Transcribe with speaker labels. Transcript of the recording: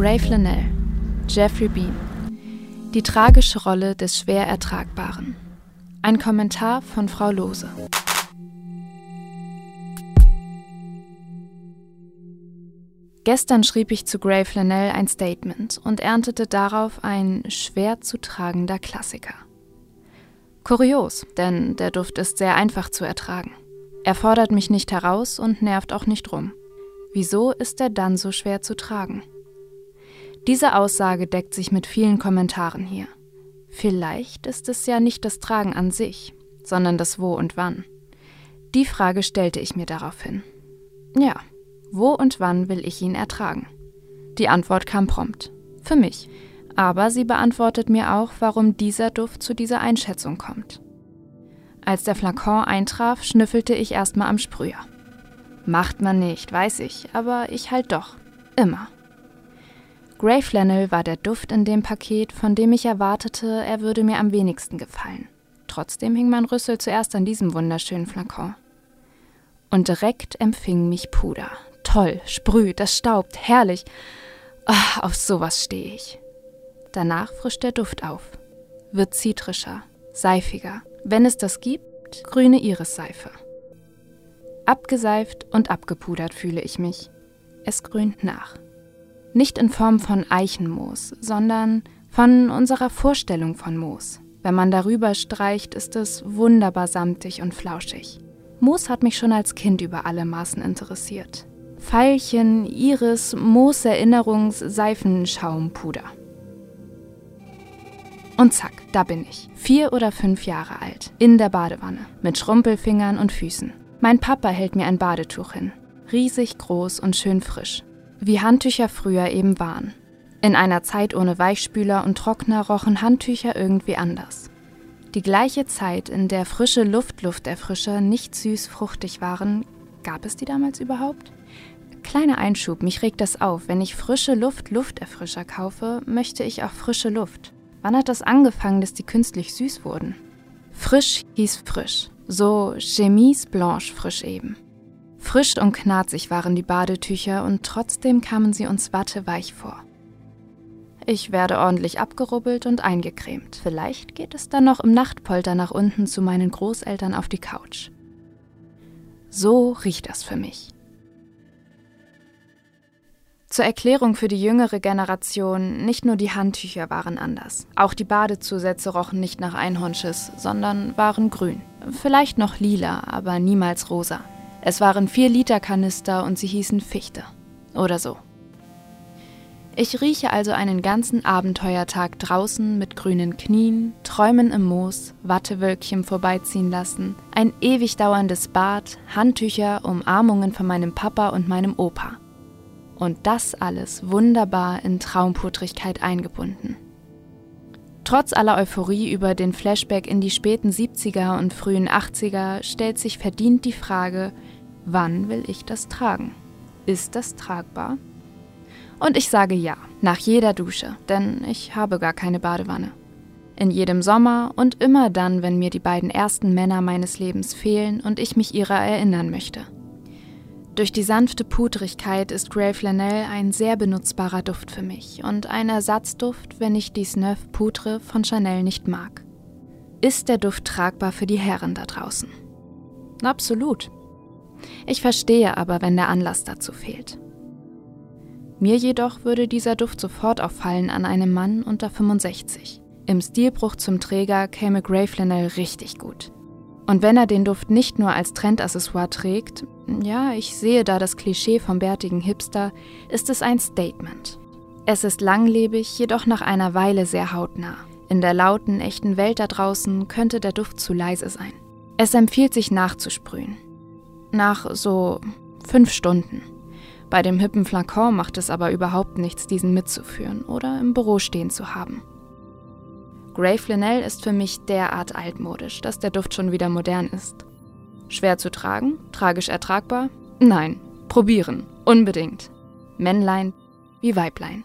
Speaker 1: Gray Flanell, Jeffrey Bean. Die tragische Rolle des schwer Ertragbaren. Ein Kommentar von Frau Lose. Gestern schrieb ich zu Gray Flanell ein Statement und erntete darauf ein schwer zu tragender Klassiker. Kurios, denn der Duft ist sehr einfach zu ertragen. Er fordert mich nicht heraus und nervt auch nicht rum. Wieso ist er dann so schwer zu tragen? Diese Aussage deckt sich mit vielen Kommentaren hier. Vielleicht ist es ja nicht das Tragen an sich, sondern das Wo und Wann. Die Frage stellte ich mir daraufhin. Ja, wo und wann will ich ihn ertragen? Die Antwort kam prompt. Für mich. Aber sie beantwortet mir auch, warum dieser Duft zu dieser Einschätzung kommt. Als der Flakon eintraf, schnüffelte ich erstmal am Sprüher. Macht man nicht, weiß ich, aber ich halt doch. Immer. Grey Flannel war der Duft in dem Paket, von dem ich erwartete, er würde mir am wenigsten gefallen. Trotzdem hing mein Rüssel zuerst an diesem wunderschönen Flakon. Und direkt empfing mich Puder. Toll, sprüht, das staubt, herrlich. Ach, auf sowas stehe ich. Danach frischt der Duft auf. Wird zitrischer, seifiger. Wenn es das gibt, grüne Irisseife. Abgeseift und abgepudert fühle ich mich. Es grünt nach. Nicht in Form von Eichenmoos, sondern von unserer Vorstellung von Moos. Wenn man darüber streicht, ist es wunderbar samtig und flauschig. Moos hat mich schon als Kind über alle Maßen interessiert. Veilchen, Iris, Moos-Erinnerungs-, Seifenschaumpuder. Und zack, da bin ich. Vier oder fünf Jahre alt. In der Badewanne. Mit Schrumpelfingern und Füßen. Mein Papa hält mir ein Badetuch hin. Riesig groß und schön frisch. Wie Handtücher früher eben waren. In einer Zeit ohne Weichspüler und Trockner rochen Handtücher irgendwie anders. Die gleiche Zeit, in der frische Luftlufterfrischer nicht süß fruchtig waren, gab es die damals überhaupt? Kleiner Einschub, mich regt das auf. Wenn ich frische Luft Lufterfrischer kaufe, möchte ich auch frische Luft. Wann hat das angefangen, dass die künstlich süß wurden? Frisch hieß frisch. So Chemise Blanche frisch eben. Frisch und knarzig waren die Badetücher und trotzdem kamen sie uns watteweich vor. Ich werde ordentlich abgerubbelt und eingecremt. Vielleicht geht es dann noch im Nachtpolter nach unten zu meinen Großeltern auf die Couch. So riecht das für mich. Zur Erklärung für die jüngere Generation, nicht nur die Handtücher waren anders. Auch die Badezusätze rochen nicht nach Einhornschiss, sondern waren grün. Vielleicht noch lila, aber niemals rosa. Es waren 4-Liter-Kanister und sie hießen Fichte. Oder so. Ich rieche also einen ganzen Abenteuertag draußen mit grünen Knien, Träumen im Moos, Wattewölkchen vorbeiziehen lassen, ein ewig dauerndes Bad, Handtücher, Umarmungen von meinem Papa und meinem Opa. Und das alles wunderbar in Traumputrigkeit eingebunden. Trotz aller Euphorie über den Flashback in die späten 70er und frühen 80er stellt sich verdient die Frage, wann will ich das tragen? Ist das tragbar? Und ich sage ja, nach jeder Dusche, denn ich habe gar keine Badewanne. In jedem Sommer und immer dann, wenn mir die beiden ersten Männer meines Lebens fehlen und ich mich ihrer erinnern möchte. Durch die sanfte Pudrigkeit ist Grey Flanell ein sehr benutzbarer Duft für mich und ein Ersatzduft, wenn ich die Snuff Poudre von Chanel nicht mag. Ist der Duft tragbar für die Herren da draußen? Absolut. Ich verstehe aber, wenn der Anlass dazu fehlt. Mir jedoch würde dieser Duft sofort auffallen an einem Mann unter 65. Im Stilbruch zum Träger käme Grey Flanell richtig gut. Und wenn er den Duft nicht nur als Trendaccessoire trägt, ja, ich sehe da das Klischee vom bärtigen Hipster, ist es ein Statement. Es ist langlebig, jedoch nach einer Weile sehr hautnah. In der lauten, echten Welt da draußen könnte der Duft zu leise sein. Es empfiehlt sich nachzusprühen. Nach so fünf Stunden. Bei dem hippen Flakon macht es aber überhaupt nichts, diesen mitzuführen oder im Büro stehen zu haben. Grey Flanell ist für mich derart altmodisch, dass der Duft schon wieder modern ist. Schwer zu tragen? Tragisch ertragbar? Nein. Probieren. Unbedingt. Männlein wie Weiblein.